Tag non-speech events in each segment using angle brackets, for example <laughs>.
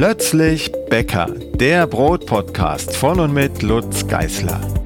Plötzlich Bäcker, der Brotpodcast von und mit Lutz Geißler.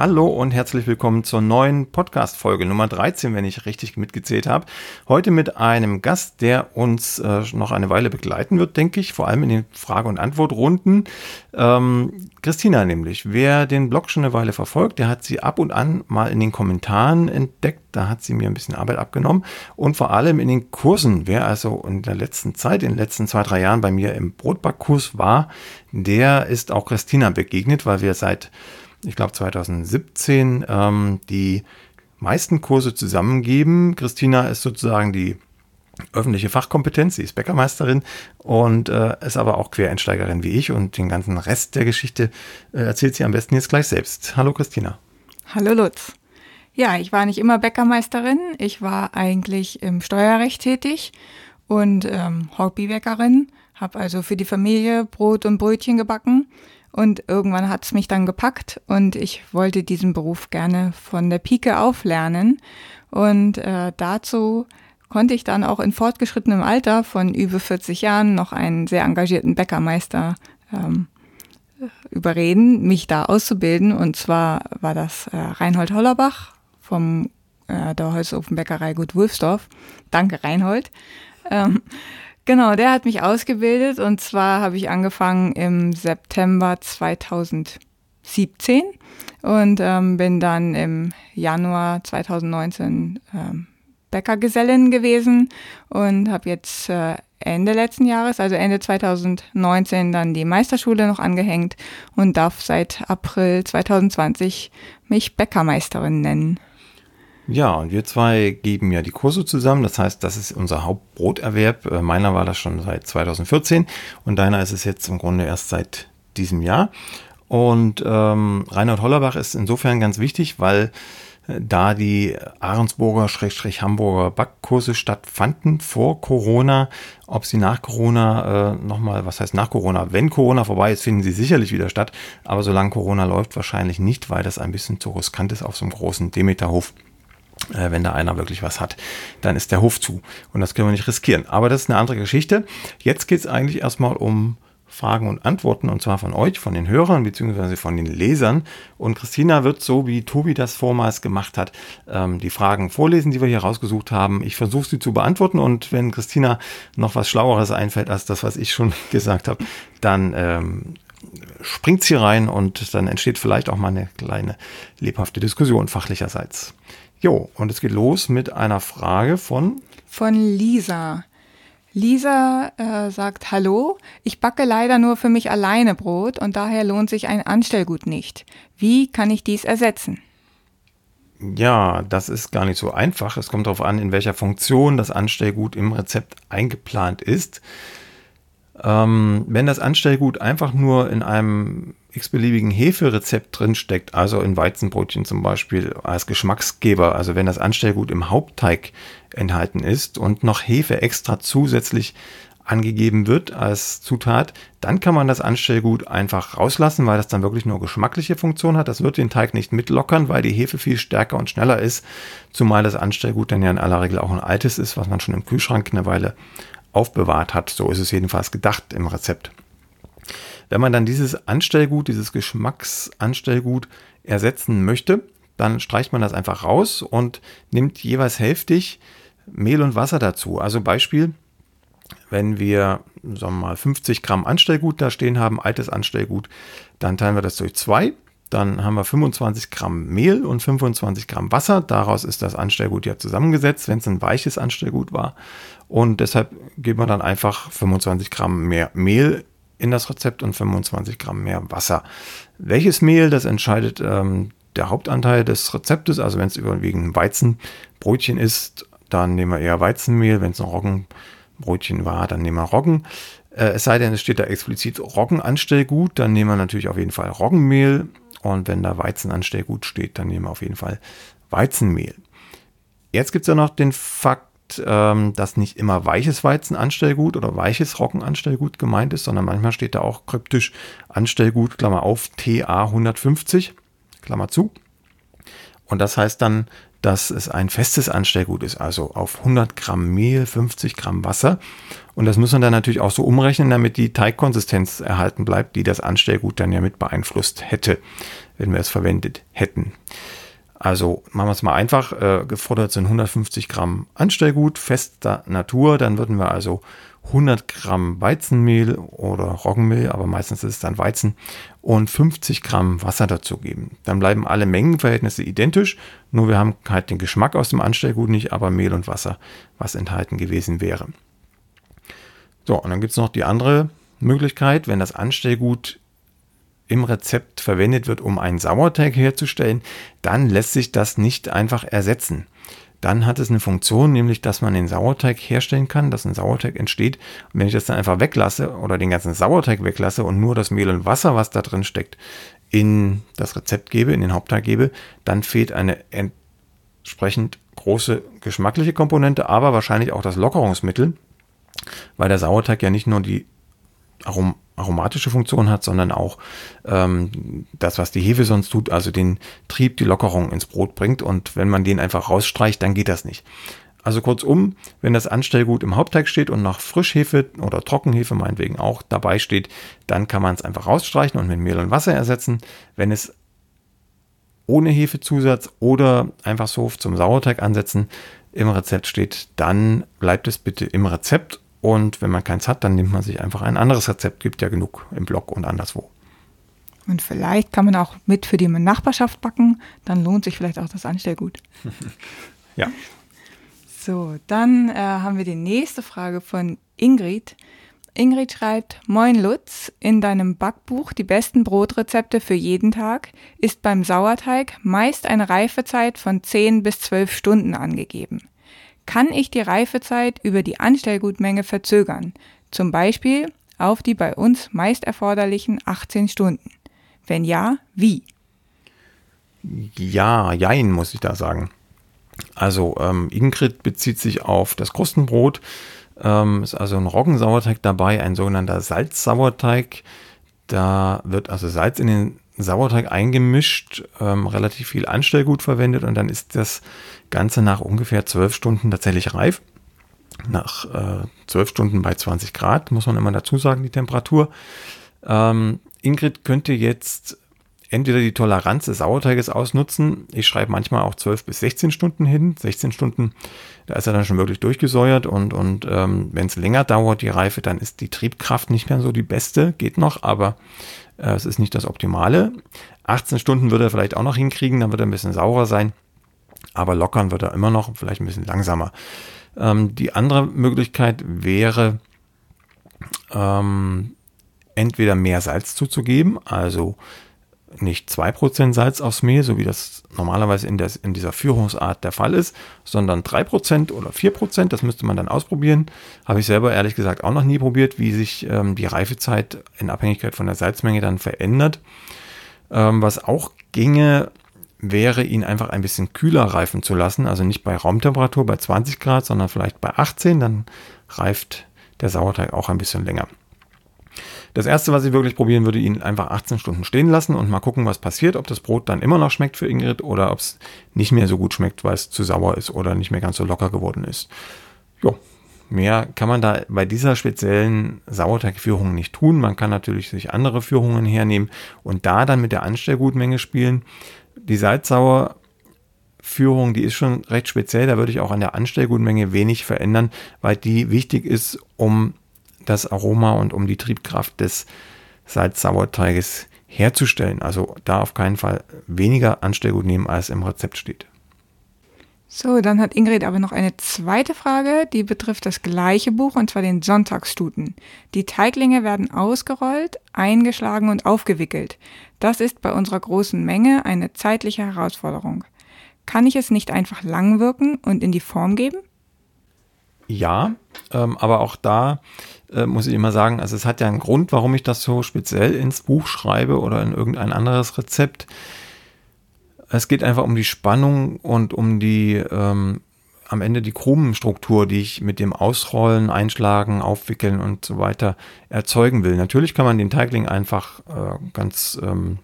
Hallo und herzlich willkommen zur neuen Podcast-Folge Nummer 13, wenn ich richtig mitgezählt habe. Heute mit einem Gast, der uns äh, noch eine Weile begleiten wird, denke ich, vor allem in den Frage- und Antwortrunden. Ähm, Christina nämlich. Wer den Blog schon eine Weile verfolgt, der hat sie ab und an mal in den Kommentaren entdeckt. Da hat sie mir ein bisschen Arbeit abgenommen. Und vor allem in den Kursen. Wer also in der letzten Zeit, in den letzten zwei, drei Jahren bei mir im Brotbackkurs war, der ist auch Christina begegnet, weil wir seit ich glaube 2017, ähm, die meisten Kurse zusammengeben. Christina ist sozusagen die öffentliche Fachkompetenz, sie ist Bäckermeisterin und äh, ist aber auch Quereinsteigerin wie ich und den ganzen Rest der Geschichte äh, erzählt sie am besten jetzt gleich selbst. Hallo Christina. Hallo Lutz. Ja, ich war nicht immer Bäckermeisterin, ich war eigentlich im Steuerrecht tätig und ähm, Hobbybäckerin, habe also für die Familie Brot und Brötchen gebacken und irgendwann hat es mich dann gepackt und ich wollte diesen Beruf gerne von der Pike auf lernen. Und äh, dazu konnte ich dann auch in fortgeschrittenem Alter von über 40 Jahren noch einen sehr engagierten Bäckermeister ähm, überreden, mich da auszubilden. Und zwar war das äh, Reinhold Hollerbach vom äh, der Holzofenbäckerei Gut Wulfsdorf. Danke, Reinhold. Ähm, Genau, der hat mich ausgebildet und zwar habe ich angefangen im September 2017 und ähm, bin dann im Januar 2019 ähm, Bäckergesellin gewesen und habe jetzt äh, Ende letzten Jahres, also Ende 2019, dann die Meisterschule noch angehängt und darf seit April 2020 mich Bäckermeisterin nennen. Ja, und wir zwei geben ja die Kurse zusammen. Das heißt, das ist unser Hauptbroterwerb. Äh, meiner war das schon seit 2014 und deiner ist es jetzt im Grunde erst seit diesem Jahr. Und ähm, Reinhard Hollerbach ist insofern ganz wichtig, weil äh, da die Ahrensburger-Hamburger Backkurse stattfanden vor Corona. Ob sie nach Corona äh, nochmal, was heißt nach Corona? Wenn Corona vorbei ist, finden sie sicherlich wieder statt. Aber solange Corona läuft, wahrscheinlich nicht, weil das ein bisschen zu riskant ist auf so einem großen Demeterhof äh, wenn da einer wirklich was hat, dann ist der Hof zu. Und das können wir nicht riskieren. Aber das ist eine andere Geschichte. Jetzt geht es eigentlich erstmal um Fragen und Antworten, und zwar von euch, von den Hörern bzw. von den Lesern. Und Christina wird, so wie Tobi das vormals gemacht hat, ähm, die Fragen vorlesen, die wir hier rausgesucht haben. Ich versuche sie zu beantworten und wenn Christina noch was Schlaueres einfällt als das, was ich schon <laughs> gesagt habe, dann ähm, springt sie rein und dann entsteht vielleicht auch mal eine kleine lebhafte Diskussion fachlicherseits. Jo, und es geht los mit einer Frage von von Lisa. Lisa äh, sagt, hallo, ich backe leider nur für mich alleine Brot und daher lohnt sich ein Anstellgut nicht. Wie kann ich dies ersetzen? Ja, das ist gar nicht so einfach. Es kommt darauf an, in welcher Funktion das Anstellgut im Rezept eingeplant ist. Ähm, wenn das Anstellgut einfach nur in einem x-beliebigen Heferezept drinsteckt, also in Weizenbrötchen zum Beispiel als Geschmacksgeber, also wenn das Anstellgut im Hauptteig enthalten ist und noch Hefe extra zusätzlich angegeben wird als Zutat, dann kann man das Anstellgut einfach rauslassen, weil das dann wirklich nur geschmackliche Funktion hat. Das wird den Teig nicht mitlockern, weil die Hefe viel stärker und schneller ist, zumal das Anstellgut dann ja in aller Regel auch ein altes ist, was man schon im Kühlschrank eine Weile aufbewahrt hat. So ist es jedenfalls gedacht im Rezept. Wenn man dann dieses Anstellgut, dieses Geschmacksanstellgut ersetzen möchte, dann streicht man das einfach raus und nimmt jeweils hälftig Mehl und Wasser dazu. Also Beispiel, wenn wir sagen wir mal 50 Gramm Anstellgut da stehen haben, altes Anstellgut, dann teilen wir das durch zwei. Dann haben wir 25 Gramm Mehl und 25 Gramm Wasser. Daraus ist das Anstellgut ja zusammengesetzt, wenn es ein weiches Anstellgut war. Und deshalb geben wir dann einfach 25 Gramm mehr Mehl in das Rezept und 25 Gramm mehr Wasser. Welches Mehl, das entscheidet ähm, der Hauptanteil des Rezeptes. Also wenn es überwiegend Weizenbrötchen ist, dann nehmen wir eher Weizenmehl. Wenn es ein Roggenbrötchen war, dann nehmen wir Roggen. Äh, es sei denn, es steht da explizit Roggenanstellgut, dann nehmen wir natürlich auf jeden Fall Roggenmehl. Und wenn da Weizenanstellgut steht, dann nehmen wir auf jeden Fall Weizenmehl. Jetzt gibt es ja noch den Fakt, dass nicht immer weiches Weizenanstellgut oder weiches Roggenanstellgut gemeint ist, sondern manchmal steht da auch kryptisch Anstellgut, Klammer auf, TA 150, Klammer zu. Und das heißt dann, dass es ein festes Anstellgut ist, also auf 100 Gramm Mehl 50 Gramm Wasser. Und das muss man dann natürlich auch so umrechnen, damit die Teigkonsistenz erhalten bleibt, die das Anstellgut dann ja mit beeinflusst hätte, wenn wir es verwendet hätten. Also machen wir es mal einfach. Äh, gefordert sind 150 Gramm Anstellgut fester Natur. Dann würden wir also 100 Gramm Weizenmehl oder Roggenmehl, aber meistens ist es dann Weizen und 50 Gramm Wasser dazugeben. Dann bleiben alle Mengenverhältnisse identisch, nur wir haben halt den Geschmack aus dem Anstellgut nicht, aber Mehl und Wasser, was enthalten gewesen wäre. So, und dann gibt es noch die andere Möglichkeit, wenn das Anstellgut im Rezept verwendet wird, um einen Sauerteig herzustellen, dann lässt sich das nicht einfach ersetzen. Dann hat es eine Funktion, nämlich dass man den Sauerteig herstellen kann, dass ein Sauerteig entsteht. Und wenn ich das dann einfach weglasse oder den ganzen Sauerteig weglasse und nur das Mehl und Wasser, was da drin steckt, in das Rezept gebe, in den Hauptteig gebe, dann fehlt eine entsprechend große geschmackliche Komponente, aber wahrscheinlich auch das Lockerungsmittel, weil der Sauerteig ja nicht nur die Arom aromatische Funktion hat, sondern auch ähm, das, was die Hefe sonst tut, also den Trieb, die Lockerung ins Brot bringt. Und wenn man den einfach rausstreicht, dann geht das nicht. Also kurzum, wenn das Anstellgut im Hauptteig steht und noch Frischhefe oder Trockenhefe meinetwegen auch dabei steht, dann kann man es einfach rausstreichen und mit Mehl und Wasser ersetzen. Wenn es ohne Hefezusatz oder einfach so zum Sauerteig ansetzen im Rezept steht, dann bleibt es bitte im Rezept und wenn man keins hat, dann nimmt man sich einfach ein anderes Rezept. Gibt ja genug im Blog und anderswo. Und vielleicht kann man auch mit für die Nachbarschaft backen. Dann lohnt sich vielleicht auch das Anstellgut. <laughs> ja. So, dann äh, haben wir die nächste Frage von Ingrid. Ingrid schreibt, Moin Lutz, in deinem Backbuch Die besten Brotrezepte für jeden Tag ist beim Sauerteig meist eine Reifezeit von 10 bis 12 Stunden angegeben kann ich die Reifezeit über die Anstellgutmenge verzögern, zum Beispiel auf die bei uns meist erforderlichen 18 Stunden. Wenn ja, wie? Ja, jein, muss ich da sagen. Also ähm, Ingrid bezieht sich auf das Krustenbrot, ähm, ist also ein Roggensauerteig dabei, ein sogenannter Salzsauerteig. Da wird also Salz in den Sauerteig eingemischt, ähm, relativ viel Anstellgut verwendet und dann ist das Ganze nach ungefähr zwölf Stunden tatsächlich reif. Nach äh, zwölf äh, Stunden bei 20 Grad, muss man immer dazu sagen, die Temperatur. Ähm, Ingrid könnte jetzt entweder die Toleranz des Sauerteiges ausnutzen. Ich schreibe manchmal auch 12 bis 16 Stunden hin. 16 Stunden, da ist er dann schon wirklich durchgesäuert und, und ähm, wenn es länger dauert, die Reife, dann ist die Triebkraft nicht mehr so die beste. Geht noch, aber äh, es ist nicht das Optimale. 18 Stunden würde er vielleicht auch noch hinkriegen, dann wird er ein bisschen saurer sein. Aber lockern wird er immer noch, vielleicht ein bisschen langsamer. Ähm, die andere Möglichkeit wäre, ähm, entweder mehr Salz zuzugeben, also nicht 2% Salz aufs Mehl, so wie das normalerweise in, der, in dieser Führungsart der Fall ist, sondern 3% oder 4%. Das müsste man dann ausprobieren. Habe ich selber ehrlich gesagt auch noch nie probiert, wie sich ähm, die Reifezeit in Abhängigkeit von der Salzmenge dann verändert. Ähm, was auch ginge, wäre ihn einfach ein bisschen kühler reifen zu lassen. Also nicht bei Raumtemperatur bei 20 Grad, sondern vielleicht bei 18. Dann reift der Sauerteig auch ein bisschen länger. Das erste, was ich wirklich probieren würde, ihn einfach 18 Stunden stehen lassen und mal gucken, was passiert, ob das Brot dann immer noch schmeckt für Ingrid oder ob es nicht mehr so gut schmeckt, weil es zu sauer ist oder nicht mehr ganz so locker geworden ist. Jo, mehr kann man da bei dieser speziellen Sauerteigführung nicht tun. Man kann natürlich sich andere Führungen hernehmen und da dann mit der Anstellgutmenge spielen. Die Salzsauer Führung, die ist schon recht speziell. Da würde ich auch an der Anstellgutmenge wenig verändern, weil die wichtig ist, um das Aroma und um die Triebkraft des Salzsauerteiges herzustellen. Also da auf keinen Fall weniger Anstellgut nehmen, als im Rezept steht. So, dann hat Ingrid aber noch eine zweite Frage, die betrifft das gleiche Buch und zwar den Sonntagsstuten. Die Teiglinge werden ausgerollt, eingeschlagen und aufgewickelt. Das ist bei unserer großen Menge eine zeitliche Herausforderung. Kann ich es nicht einfach lang wirken und in die Form geben? Ja, ähm, aber auch da äh, muss ich immer sagen, also es hat ja einen Grund, warum ich das so speziell ins Buch schreibe oder in irgendein anderes Rezept. Es geht einfach um die Spannung und um die ähm, am Ende die Krumenstruktur, die ich mit dem Ausrollen, Einschlagen, Aufwickeln und so weiter erzeugen will. Natürlich kann man den Teigling einfach äh, ganz ähm,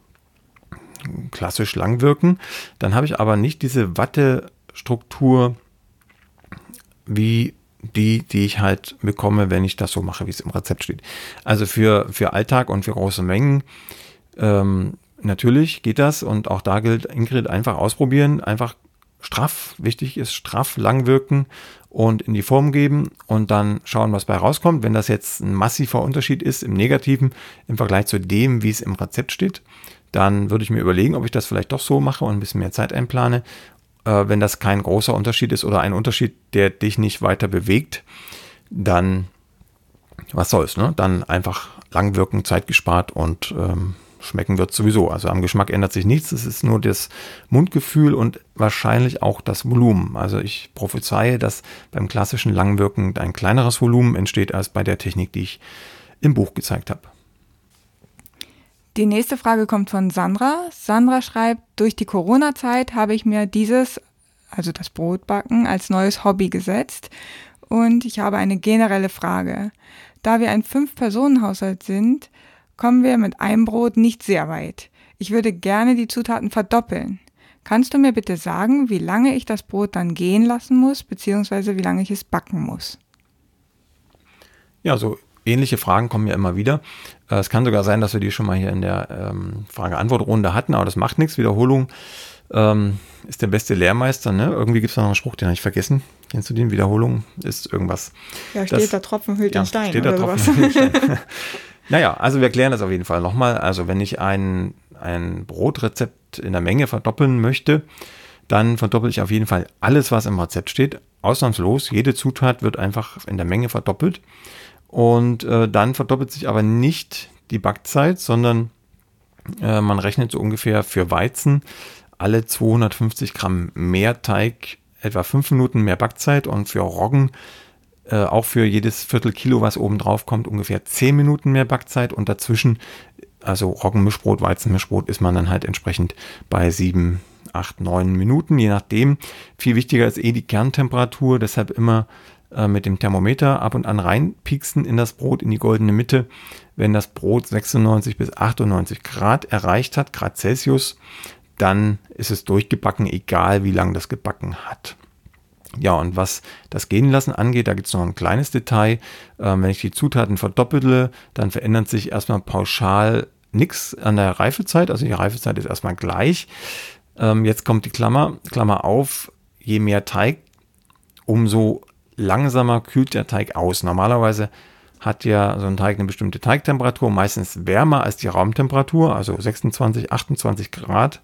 klassisch lang wirken. Dann habe ich aber nicht diese Watte Brotstruktur wie die, die ich halt bekomme, wenn ich das so mache, wie es im Rezept steht. Also für, für Alltag und für große Mengen ähm, natürlich geht das und auch da gilt Ingrid einfach ausprobieren, einfach straff, wichtig ist straff, lang wirken und in die Form geben und dann schauen, was bei rauskommt. Wenn das jetzt ein massiver Unterschied ist im Negativen im Vergleich zu dem, wie es im Rezept steht, dann würde ich mir überlegen, ob ich das vielleicht doch so mache und ein bisschen mehr Zeit einplane. Äh, wenn das kein großer Unterschied ist oder ein Unterschied, der dich nicht weiter bewegt, dann was soll's, ne? Dann einfach lang wirken, Zeit gespart und ähm, schmecken wird sowieso. Also am Geschmack ändert sich nichts. Es ist nur das Mundgefühl und wahrscheinlich auch das Volumen. Also ich prophezeie, dass beim klassischen Langwirken ein kleineres Volumen entsteht als bei der Technik, die ich im Buch gezeigt habe. Die nächste Frage kommt von Sandra. Sandra schreibt, durch die Corona-Zeit habe ich mir dieses, also das Brotbacken, als neues Hobby gesetzt. Und ich habe eine generelle Frage. Da wir ein Fünf-Personen-Haushalt sind, kommen wir mit einem Brot nicht sehr weit. Ich würde gerne die Zutaten verdoppeln. Kannst du mir bitte sagen, wie lange ich das Brot dann gehen lassen muss, beziehungsweise wie lange ich es backen muss? Ja, so ähnliche Fragen kommen ja immer wieder. Äh, es kann sogar sein, dass wir die schon mal hier in der ähm, Frage-Antwort-Runde hatten, aber das macht nichts. Wiederholung ähm, ist der beste Lehrmeister. Ne? Irgendwie gibt es noch einen Spruch, den habe ich vergessen. Kennst du den? Wiederholung ist irgendwas. Ja, steht das, da Tropfen hüllt ja, den Stein. Steht da Tropfen hüllt den <laughs> Stein. naja, also wir klären das auf jeden Fall nochmal. Also wenn ich ein, ein Brotrezept in der Menge verdoppeln möchte, dann verdoppel ich auf jeden Fall alles, was im Rezept steht. Ausnahmslos, jede Zutat wird einfach in der Menge verdoppelt. Und äh, dann verdoppelt sich aber nicht die Backzeit, sondern äh, man rechnet so ungefähr für Weizen alle 250 Gramm mehr Teig etwa 5 Minuten mehr Backzeit und für Roggen äh, auch für jedes Viertel Kilo, was oben drauf kommt, ungefähr 10 Minuten mehr Backzeit und dazwischen, also Roggenmischbrot, Weizenmischbrot, ist man dann halt entsprechend bei 7, 8, 9 Minuten, je nachdem. Viel wichtiger ist eh die Kerntemperatur, deshalb immer äh, mit dem Thermometer ab und an reinpieksen in das Brot, in die goldene Mitte. Wenn das Brot 96 bis 98 Grad erreicht hat, Grad Celsius, dann ist es durchgebacken, egal wie lange das gebacken hat. Ja, und was das Gehen lassen angeht, da gibt es noch ein kleines Detail. Ähm, wenn ich die Zutaten verdoppelte, dann verändert sich erstmal pauschal nichts an der Reifezeit. Also die Reifezeit ist erstmal gleich. Ähm, jetzt kommt die Klammer, Klammer auf, je mehr Teig, umso langsamer kühlt der Teig aus. Normalerweise hat ja so ein Teig eine bestimmte Teigtemperatur, meistens wärmer als die Raumtemperatur, also 26, 28 Grad,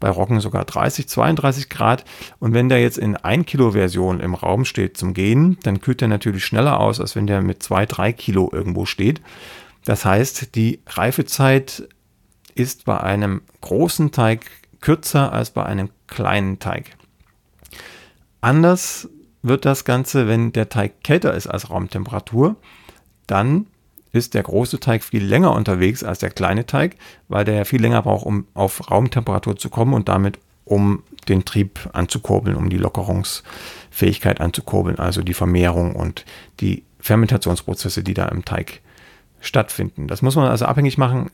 bei Roggen sogar 30, 32 Grad. Und wenn der jetzt in 1 Kilo Version im Raum steht zum Gehen, dann kühlt der natürlich schneller aus, als wenn der mit 2, 3 Kilo irgendwo steht. Das heißt, die Reifezeit ist bei einem großen Teig kürzer als bei einem kleinen Teig. Anders wird das Ganze, wenn der Teig kälter ist als Raumtemperatur, dann ist der große Teig viel länger unterwegs als der kleine Teig, weil der ja viel länger braucht, um auf Raumtemperatur zu kommen und damit um den Trieb anzukurbeln, um die Lockerungsfähigkeit anzukurbeln, also die Vermehrung und die Fermentationsprozesse, die da im Teig stattfinden. Das muss man also abhängig machen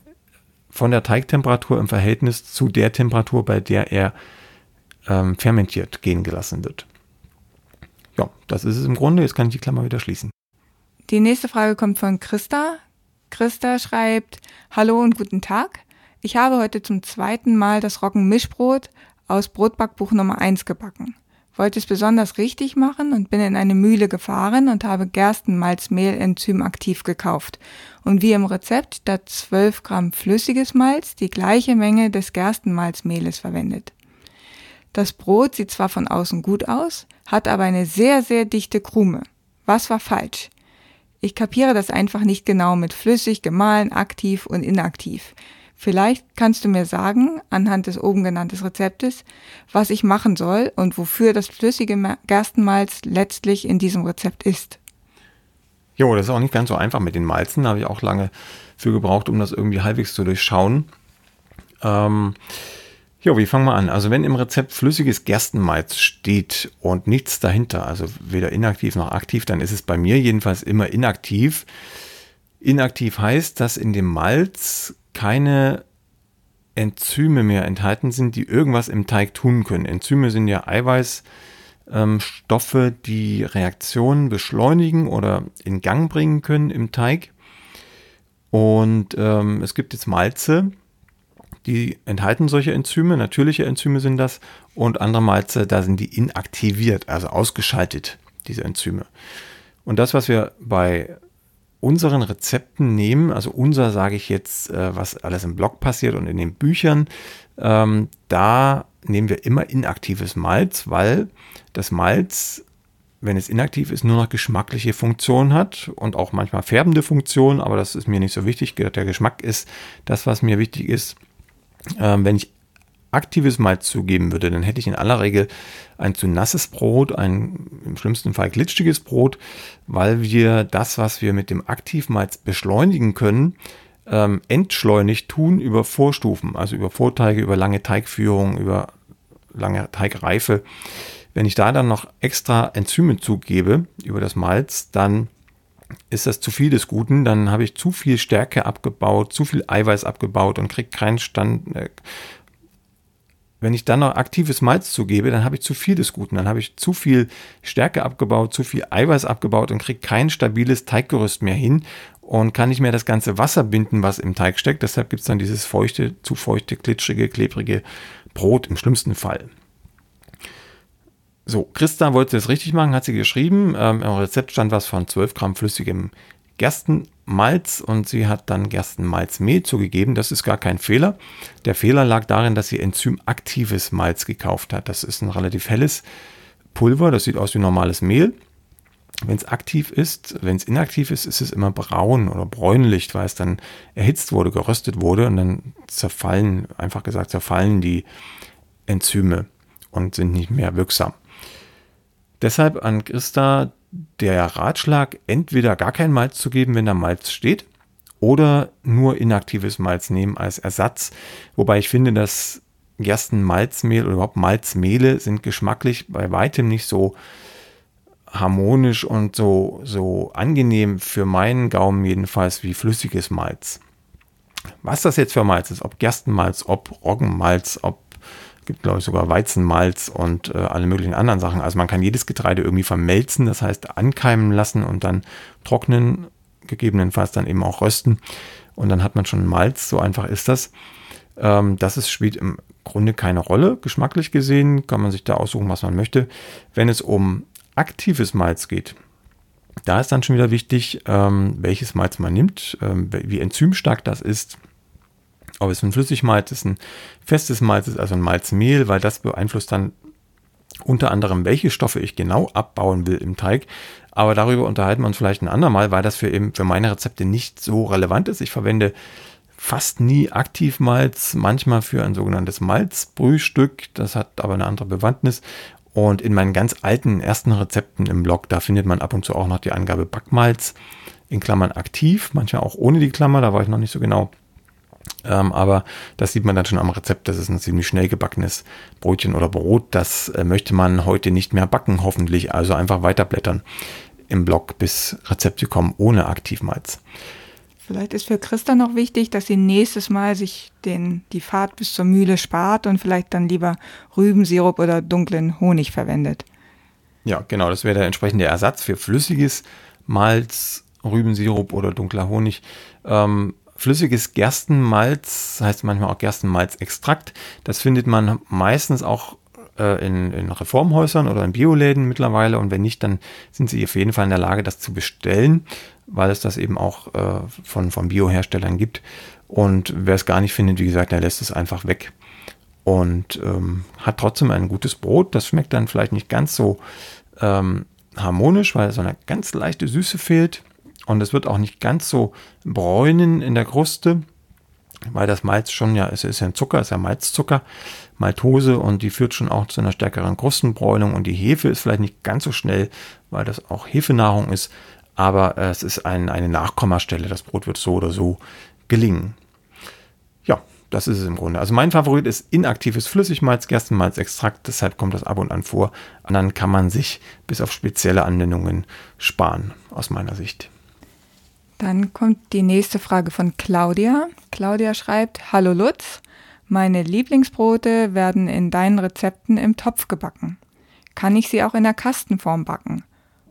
von der Teigtemperatur im Verhältnis zu der Temperatur, bei der er ähm, fermentiert gehen gelassen wird. Ja, das ist es im Grunde. Jetzt kann ich die Klammer wieder schließen. Die nächste Frage kommt von Christa. Christa schreibt, Hallo und guten Tag. Ich habe heute zum zweiten Mal das Roggenmischbrot aus Brotbackbuch Nummer 1 gebacken. Wollte es besonders richtig machen und bin in eine Mühle gefahren und habe Gerstenmalzmehl enzymaktiv gekauft und wie im Rezept statt 12 Gramm flüssiges Malz die gleiche Menge des Gerstenmalzmehles verwendet. Das Brot sieht zwar von außen gut aus, hat aber eine sehr, sehr dichte Krume. Was war falsch? Ich kapiere das einfach nicht genau mit flüssig, gemahlen, aktiv und inaktiv. Vielleicht kannst du mir sagen, anhand des oben genannten Rezeptes, was ich machen soll und wofür das flüssige Gerstenmalz letztlich in diesem Rezept ist. Jo, das ist auch nicht ganz so einfach mit den Malzen. Da habe ich auch lange für gebraucht, um das irgendwie halbwegs zu durchschauen. Ähm, Jo, wie fangen wir an? Also wenn im Rezept flüssiges Gerstenmalz steht und nichts dahinter, also weder inaktiv noch aktiv, dann ist es bei mir jedenfalls immer inaktiv. Inaktiv heißt, dass in dem Malz keine Enzyme mehr enthalten sind, die irgendwas im Teig tun können. Enzyme sind ja Eiweiß, ähm, die Reaktionen beschleunigen oder in Gang bringen können im Teig. Und ähm, es gibt jetzt Malze, die enthalten solche Enzyme, natürliche Enzyme sind das, und andere Malze, da sind die inaktiviert, also ausgeschaltet, diese Enzyme. Und das, was wir bei unseren Rezepten nehmen, also unser sage ich jetzt, äh, was alles im Blog passiert und in den Büchern, ähm, da nehmen wir immer inaktives Malz, weil das Malz, wenn es inaktiv ist, nur noch geschmackliche Funktion hat und auch manchmal färbende Funktion, aber das ist mir nicht so wichtig. Der Geschmack ist das, was mir wichtig ist. Ähm, wenn ich aktives Malz zugeben würde, dann hätte ich in aller Regel ein zu nasses Brot, ein im schlimmsten Fall glitschiges Brot, weil wir das, was wir mit dem Aktivmalz beschleunigen können, ähm, entschleunigt tun über Vorstufen, also über Vorteige, über lange Teigführung, über lange Teigreife. Wenn ich da dann noch extra Enzyme zugebe über das Malz, dann ist das zu viel des Guten, dann habe ich zu viel Stärke abgebaut, zu viel Eiweiß abgebaut und kriege keinen Stand. Äh, wenn ich dann noch aktives Malz zugebe, dann habe ich zu viel des Guten, dann habe ich zu viel Stärke abgebaut, zu viel Eiweiß abgebaut und kriege kein stabiles Teiggerüst mehr hin und kann nicht mehr das ganze Wasser binden, was im Teig steckt. Deshalb gibt es dann dieses feuchte, zu feuchte, glitschige, klebrige Brot im schlimmsten Fall. So, Christa wollte es richtig machen, hat sie geschrieben. Ähm, Im Rezept stand was von 12 Gramm flüssigem Gerstenmalz und sie hat dann Gerstenmalzmehl zugegeben. Das ist gar kein Fehler. Der Fehler lag darin, dass sie enzymaktives Malz gekauft hat. Das ist ein relativ helles Pulver, das sieht aus wie normales Mehl. Wenn es aktiv ist, wenn es inaktiv ist, ist es immer braun oder bräunlich, weil es dann erhitzt wurde, geröstet wurde und dann zerfallen, einfach gesagt, zerfallen die Enzyme und sind nicht mehr wirksam. Deshalb an Christa der Ratschlag, entweder gar kein Malz zu geben, wenn da Malz steht, oder nur inaktives Malz nehmen als Ersatz. Wobei ich finde, dass Gerstenmalzmehl oder überhaupt Malzmehle sind geschmacklich bei weitem nicht so harmonisch und so, so angenehm für meinen Gaumen jedenfalls wie flüssiges Malz. Was das jetzt für Malz ist, ob Gerstenmalz, ob Roggenmalz, ob gibt, glaube ich, sogar Weizenmalz und äh, alle möglichen anderen Sachen. Also man kann jedes Getreide irgendwie vermelzen, das heißt ankeimen lassen und dann trocknen, gegebenenfalls dann eben auch rösten. Und dann hat man schon Malz, so einfach ist das. Ähm, das ist, spielt im Grunde keine Rolle. Geschmacklich gesehen kann man sich da aussuchen, was man möchte. Wenn es um aktives Malz geht, da ist dann schon wieder wichtig, ähm, welches Malz man nimmt, ähm, wie enzymstark das ist ob es ein Flüssigmalz ist, ein festes Malz ist, also ein Malzmehl, weil das beeinflusst dann unter anderem, welche Stoffe ich genau abbauen will im Teig. Aber darüber unterhalten wir uns vielleicht ein andermal, weil das für eben für meine Rezepte nicht so relevant ist. Ich verwende fast nie Aktivmalz, manchmal für ein sogenanntes Malzbrühstück. Das hat aber eine andere Bewandtnis. Und in meinen ganz alten ersten Rezepten im Blog, da findet man ab und zu auch noch die Angabe Backmalz in Klammern aktiv, manchmal auch ohne die Klammer, da war ich noch nicht so genau. Ähm, aber das sieht man dann schon am Rezept. Das ist ein ziemlich schnell gebackenes Brötchen oder Brot. Das äh, möchte man heute nicht mehr backen, hoffentlich. Also einfach weiterblättern im Blog, bis Rezepte kommen ohne Aktivmalz. Vielleicht ist für Christa noch wichtig, dass sie nächstes Mal sich den, die Fahrt bis zur Mühle spart und vielleicht dann lieber Rübensirup oder dunklen Honig verwendet. Ja, genau. Das wäre der entsprechende Ersatz für flüssiges Malz, Rübensirup oder dunkler Honig. Ähm, Flüssiges Gerstenmalz, heißt manchmal auch Gerstenmalzextrakt, das findet man meistens auch äh, in, in, Reformhäusern oder in Bioläden mittlerweile und wenn nicht, dann sind sie auf jeden Fall in der Lage, das zu bestellen, weil es das eben auch äh, von, von Bioherstellern gibt. Und wer es gar nicht findet, wie gesagt, der lässt es einfach weg und ähm, hat trotzdem ein gutes Brot. Das schmeckt dann vielleicht nicht ganz so ähm, harmonisch, weil so eine ganz leichte Süße fehlt. Und es wird auch nicht ganz so bräunen in der Kruste, weil das Malz schon ja, es ist ja ein Zucker, es ist ja Malzzucker, Maltose und die führt schon auch zu einer stärkeren Krustenbräunung und die Hefe ist vielleicht nicht ganz so schnell, weil das auch Hefenahrung ist, aber es ist ein, eine Nachkommastelle. Das Brot wird so oder so gelingen. Ja, das ist es im Grunde. Also mein Favorit ist inaktives Flüssigmalz, Gerstenmalzextrakt, deshalb kommt das ab und an vor. Und dann kann man sich bis auf spezielle Anwendungen sparen, aus meiner Sicht. Dann kommt die nächste Frage von Claudia. Claudia schreibt, Hallo Lutz, meine Lieblingsbrote werden in deinen Rezepten im Topf gebacken. kann ich sie auch in der Kastenform backen?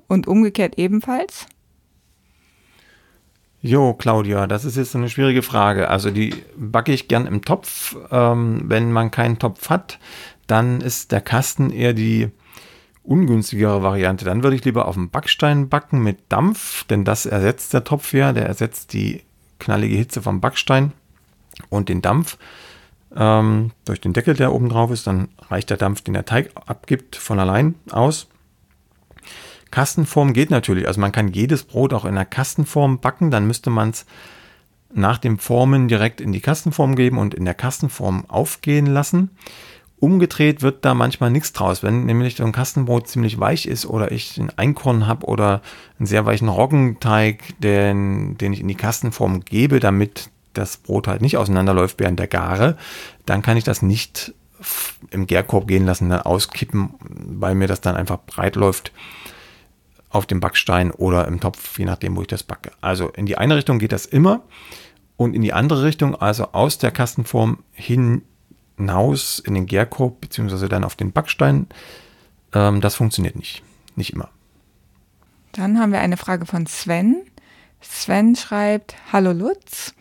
Und umgekehrt ebenfalls? Jo, Claudia, das ist jetzt eine schwierige Frage. Also die backe ich gern im Topf. Ähm, wenn man keinen Topf hat, dann ist der Kasten eher die ungünstigere Variante. Dann würde ich lieber auf dem Backstein backen mit Dampf, denn das ersetzt der Topf ja. Der ersetzt die knallige Hitze vom Backstein und den Dampf ähm, durch den Deckel, der oben drauf ist. Dann reicht der Dampf, den der Teig abgibt, von allein aus. Kastenform geht natürlich. Also man kann jedes Brot auch in der Kastenform backen. Dann müsste man es nach dem Formen direkt in die Kastenform geben und in der Kastenform aufgehen lassen. Umgedreht wird da manchmal nichts draus. Wenn nämlich so ein Kastenbrot ziemlich weich ist oder ich ein Einkorn habe oder einen sehr weichen Roggenteig, den, den ich in die Kastenform gebe, damit das Brot halt nicht auseinanderläuft während der Gare, dann kann ich das nicht im Gärkorb gehen lassen, dann auskippen, weil mir das dann einfach breit läuft auf dem Backstein oder im Topf, je nachdem, wo ich das backe. Also in die eine Richtung geht das immer und in die andere Richtung, also aus der Kastenform hinaus in den Gärkorb beziehungsweise dann auf den Backstein, ähm, das funktioniert nicht. Nicht immer. Dann haben wir eine Frage von Sven. Sven schreibt, Hallo Lutz,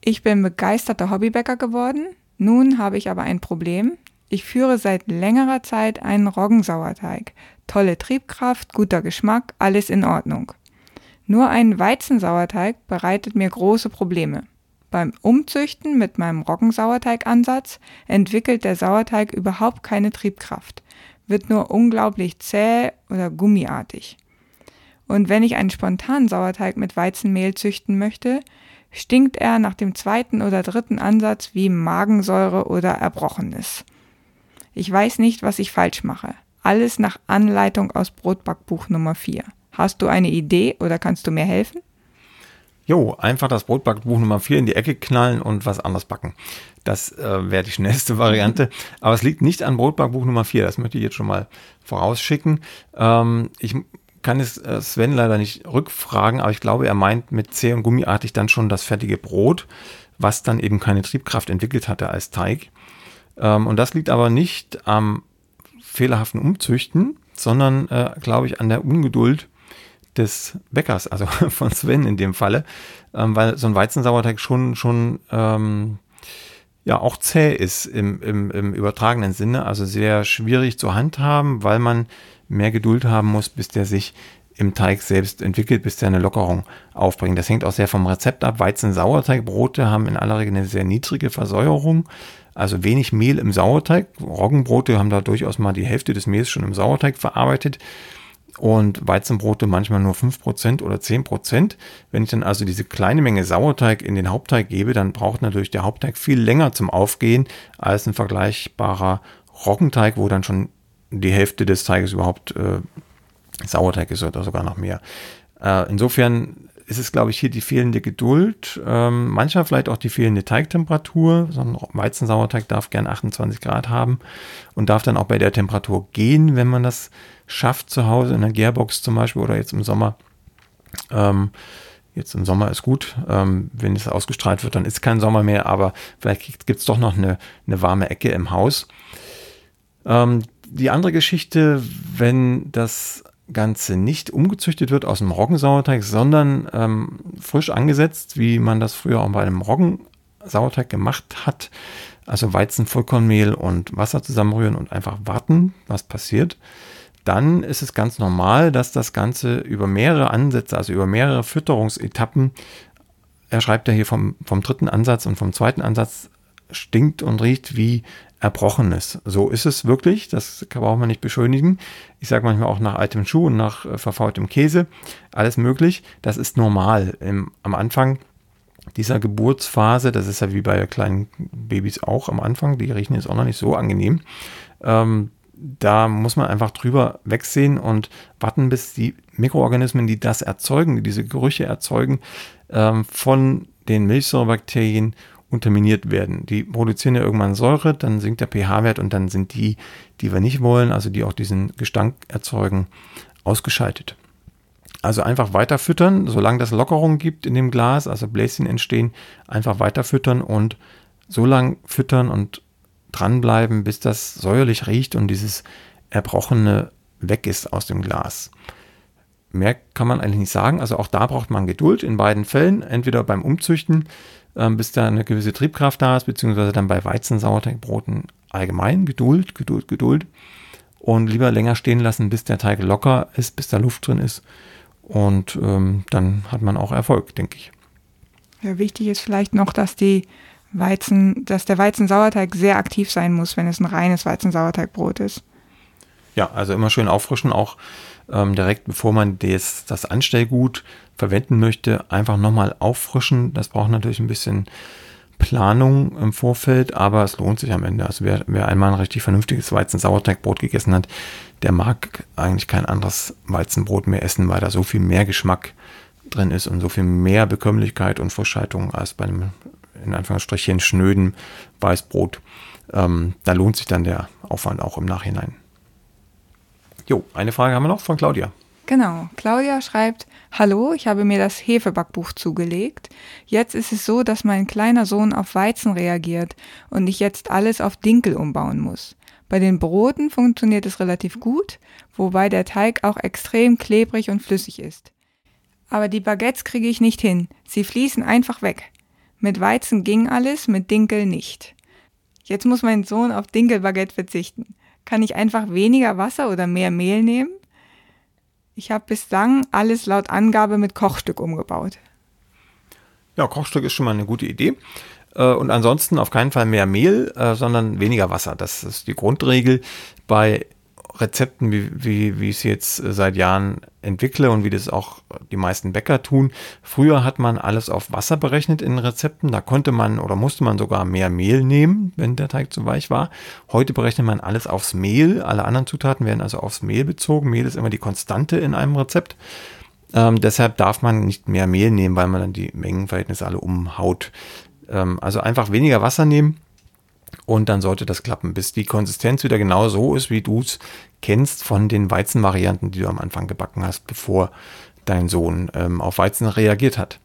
ich bin begeisterter Hobbybäcker geworden. Nun habe ich aber ein Problem. Ich führe seit längerer Zeit einen Roggensauerteig. Tolle Triebkraft, guter Geschmack, alles in Ordnung. Nur ein Weizensauerteig bereitet mir große Probleme. Beim Umzüchten mit meinem Roggensauerteigansatz entwickelt der Sauerteig überhaupt keine Triebkraft, wird nur unglaublich zäh oder gummiartig. Und wenn ich einen spontanen Sauerteig mit Weizenmehl züchten möchte, stinkt er nach dem zweiten oder dritten Ansatz wie Magensäure oder Erbrochenes. Ich weiß nicht, was ich falsch mache. Alles nach Anleitung aus Brotbackbuch Nummer 4. Hast du eine Idee oder kannst du mir helfen? Jo, einfach das Brotbackbuch Nummer 4 in die Ecke knallen und was anderes backen. Das äh, wäre die <laughs> schnellste Variante. Aber es liegt nicht an Brotbackbuch Nummer 4. Das möchte ich jetzt schon mal vorausschicken. Ähm, ich kann es äh, Sven leider nicht rückfragen, aber ich glaube, er meint mit zäh und gummiartig dann schon das fertige Brot, was dann eben keine Triebkraft entwickelt hatte als Teig. Ähm, und das liegt aber nicht am fehlerhaften Umzüchten, sondern, äh, glaube ich, an der Ungeduld des Bäckers, also <laughs> von Sven in dem Falle, ähm, weil so ein Weizensauerteig schon, schon ähm, ja auch zäh ist im, im, im übertragenen Sinne, also sehr schwierig zu handhaben, weil man mehr Geduld haben muss, bis der sich im Teig selbst entwickelt, bis der eine Lockerung aufbringt. Das hängt auch sehr vom Rezept ab. Weizen-Sauerteigbrote haben in aller Regel eine sehr niedrige Versäuerung. Also wenig Mehl im Sauerteig. Roggenbrote haben da durchaus mal die Hälfte des Mehls schon im Sauerteig verarbeitet. Und Weizenbrote manchmal nur 5% oder 10%. Wenn ich dann also diese kleine Menge Sauerteig in den Hauptteig gebe, dann braucht natürlich der Hauptteig viel länger zum Aufgehen als ein vergleichbarer Roggenteig, wo dann schon die Hälfte des Teiges überhaupt äh, Sauerteig ist oder sogar noch mehr. Äh, insofern ist es, glaube ich, hier die fehlende Geduld, ähm, manchmal vielleicht auch die fehlende Teigtemperatur. So ein Weizensauerteig darf gern 28 Grad haben und darf dann auch bei der Temperatur gehen, wenn man das schafft zu Hause in der Gärbox zum Beispiel oder jetzt im Sommer. Ähm, jetzt im Sommer ist gut. Ähm, wenn es ausgestrahlt wird, dann ist kein Sommer mehr, aber vielleicht gibt es doch noch eine, eine warme Ecke im Haus. Ähm, die andere Geschichte, wenn das Ganze nicht umgezüchtet wird aus dem Roggensauerteig, sondern ähm, frisch angesetzt, wie man das früher auch bei einem Roggensauerteig gemacht hat. Also Weizen, Vollkornmehl und Wasser zusammenrühren und einfach warten, was passiert. Dann ist es ganz normal, dass das Ganze über mehrere Ansätze, also über mehrere Fütterungsetappen, er schreibt ja hier vom, vom dritten Ansatz und vom zweiten Ansatz, stinkt und riecht wie Erbrochenes. So ist es wirklich, das braucht man nicht beschönigen. Ich sage manchmal auch nach altem Schuh und nach äh, verfaultem Käse, alles möglich. Das ist normal. Im, am Anfang dieser Geburtsphase, das ist ja wie bei kleinen Babys auch am Anfang, die riechen jetzt auch noch nicht so angenehm. Ähm, da muss man einfach drüber wegsehen und warten, bis die Mikroorganismen, die das erzeugen, die diese Gerüche erzeugen, ähm, von den Milchsäurebakterien unterminiert werden. Die produzieren ja irgendwann Säure, dann sinkt der pH-Wert und dann sind die, die wir nicht wollen, also die auch diesen Gestank erzeugen, ausgeschaltet. Also einfach weiter füttern, solange das Lockerung gibt in dem Glas, also Bläschen entstehen, einfach weiter füttern und so lange füttern und dranbleiben, bis das säuerlich riecht und dieses Erbrochene weg ist aus dem Glas. Mehr kann man eigentlich nicht sagen. Also auch da braucht man Geduld in beiden Fällen. Entweder beim Umzüchten, ähm, bis da eine gewisse Triebkraft da ist, beziehungsweise dann bei Weizensauerteigbroten allgemein Geduld, Geduld, Geduld. Und lieber länger stehen lassen, bis der Teig locker ist, bis da Luft drin ist. Und ähm, dann hat man auch Erfolg, denke ich. Ja, wichtig ist vielleicht noch, dass die Weizen, dass der Weizensauerteig sehr aktiv sein muss, wenn es ein reines Weizensauerteigbrot ist. Ja, also immer schön auffrischen, auch ähm, direkt bevor man des, das Anstellgut verwenden möchte, einfach nochmal auffrischen. Das braucht natürlich ein bisschen Planung im Vorfeld, aber es lohnt sich am Ende. Also wer, wer einmal ein richtig vernünftiges Weizen-Sauerteigbrot gegessen hat, der mag eigentlich kein anderes Weizenbrot mehr essen, weil da so viel mehr Geschmack drin ist und so viel mehr Bekömmlichkeit und Frischhaltung als bei einem in Anführungsstrichen schnöden Weißbrot. Ähm, da lohnt sich dann der Aufwand auch im Nachhinein. Jo, eine Frage haben wir noch von Claudia. Genau, Claudia schreibt, Hallo, ich habe mir das Hefebackbuch zugelegt. Jetzt ist es so, dass mein kleiner Sohn auf Weizen reagiert und ich jetzt alles auf Dinkel umbauen muss. Bei den Broten funktioniert es relativ gut, wobei der Teig auch extrem klebrig und flüssig ist. Aber die Baguettes kriege ich nicht hin, sie fließen einfach weg. Mit Weizen ging alles, mit Dinkel nicht. Jetzt muss mein Sohn auf Dinkelbaguette verzichten. Kann ich einfach weniger Wasser oder mehr Mehl nehmen? Ich habe bislang alles laut Angabe mit Kochstück umgebaut. Ja, Kochstück ist schon mal eine gute Idee. Äh, und ansonsten auf keinen Fall mehr Mehl, äh, sondern weniger Wasser. Das ist die Grundregel bei Rezepten, wie, wie, wie ich es jetzt äh, seit Jahren entwickle und wie das auch die meisten Bäcker tun. Früher hat man alles auf Wasser berechnet in Rezepten. Da konnte man oder musste man sogar mehr Mehl nehmen, wenn der Teig zu weich war. Heute berechnet man alles aufs Mehl. Alle anderen Zutaten werden also aufs Mehl bezogen. Mehl ist immer die Konstante in einem Rezept. Ähm, deshalb darf man nicht mehr Mehl nehmen, weil man dann die Mengenverhältnisse alle umhaut. Ähm, also einfach weniger Wasser nehmen und dann sollte das klappen, bis die Konsistenz wieder genau so ist, wie du es kennst von den Weizenvarianten, die du am Anfang gebacken hast, bevor dein Sohn ähm, auf Weizen reagiert hat.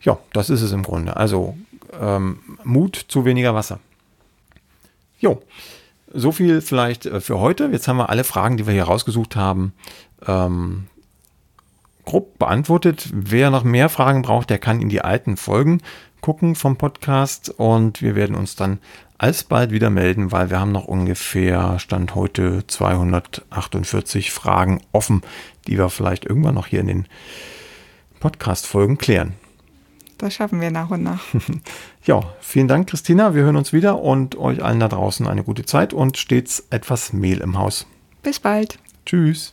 Ja, das ist es im Grunde. Also ähm, Mut zu weniger Wasser. Jo, so viel vielleicht äh, für heute. Jetzt haben wir alle Fragen, die wir hier rausgesucht haben, ähm, grob beantwortet. Wer noch mehr Fragen braucht, der kann in die alten Folgen gucken vom Podcast und wir werden uns dann alsbald wieder melden, weil wir haben noch ungefähr Stand heute 248 Fragen offen, die wir vielleicht irgendwann noch hier in den Podcast-Folgen klären. Das schaffen wir nach und nach. <laughs> ja, vielen Dank, Christina. Wir hören uns wieder und euch allen da draußen eine gute Zeit und stets etwas Mehl im Haus. Bis bald. Tschüss.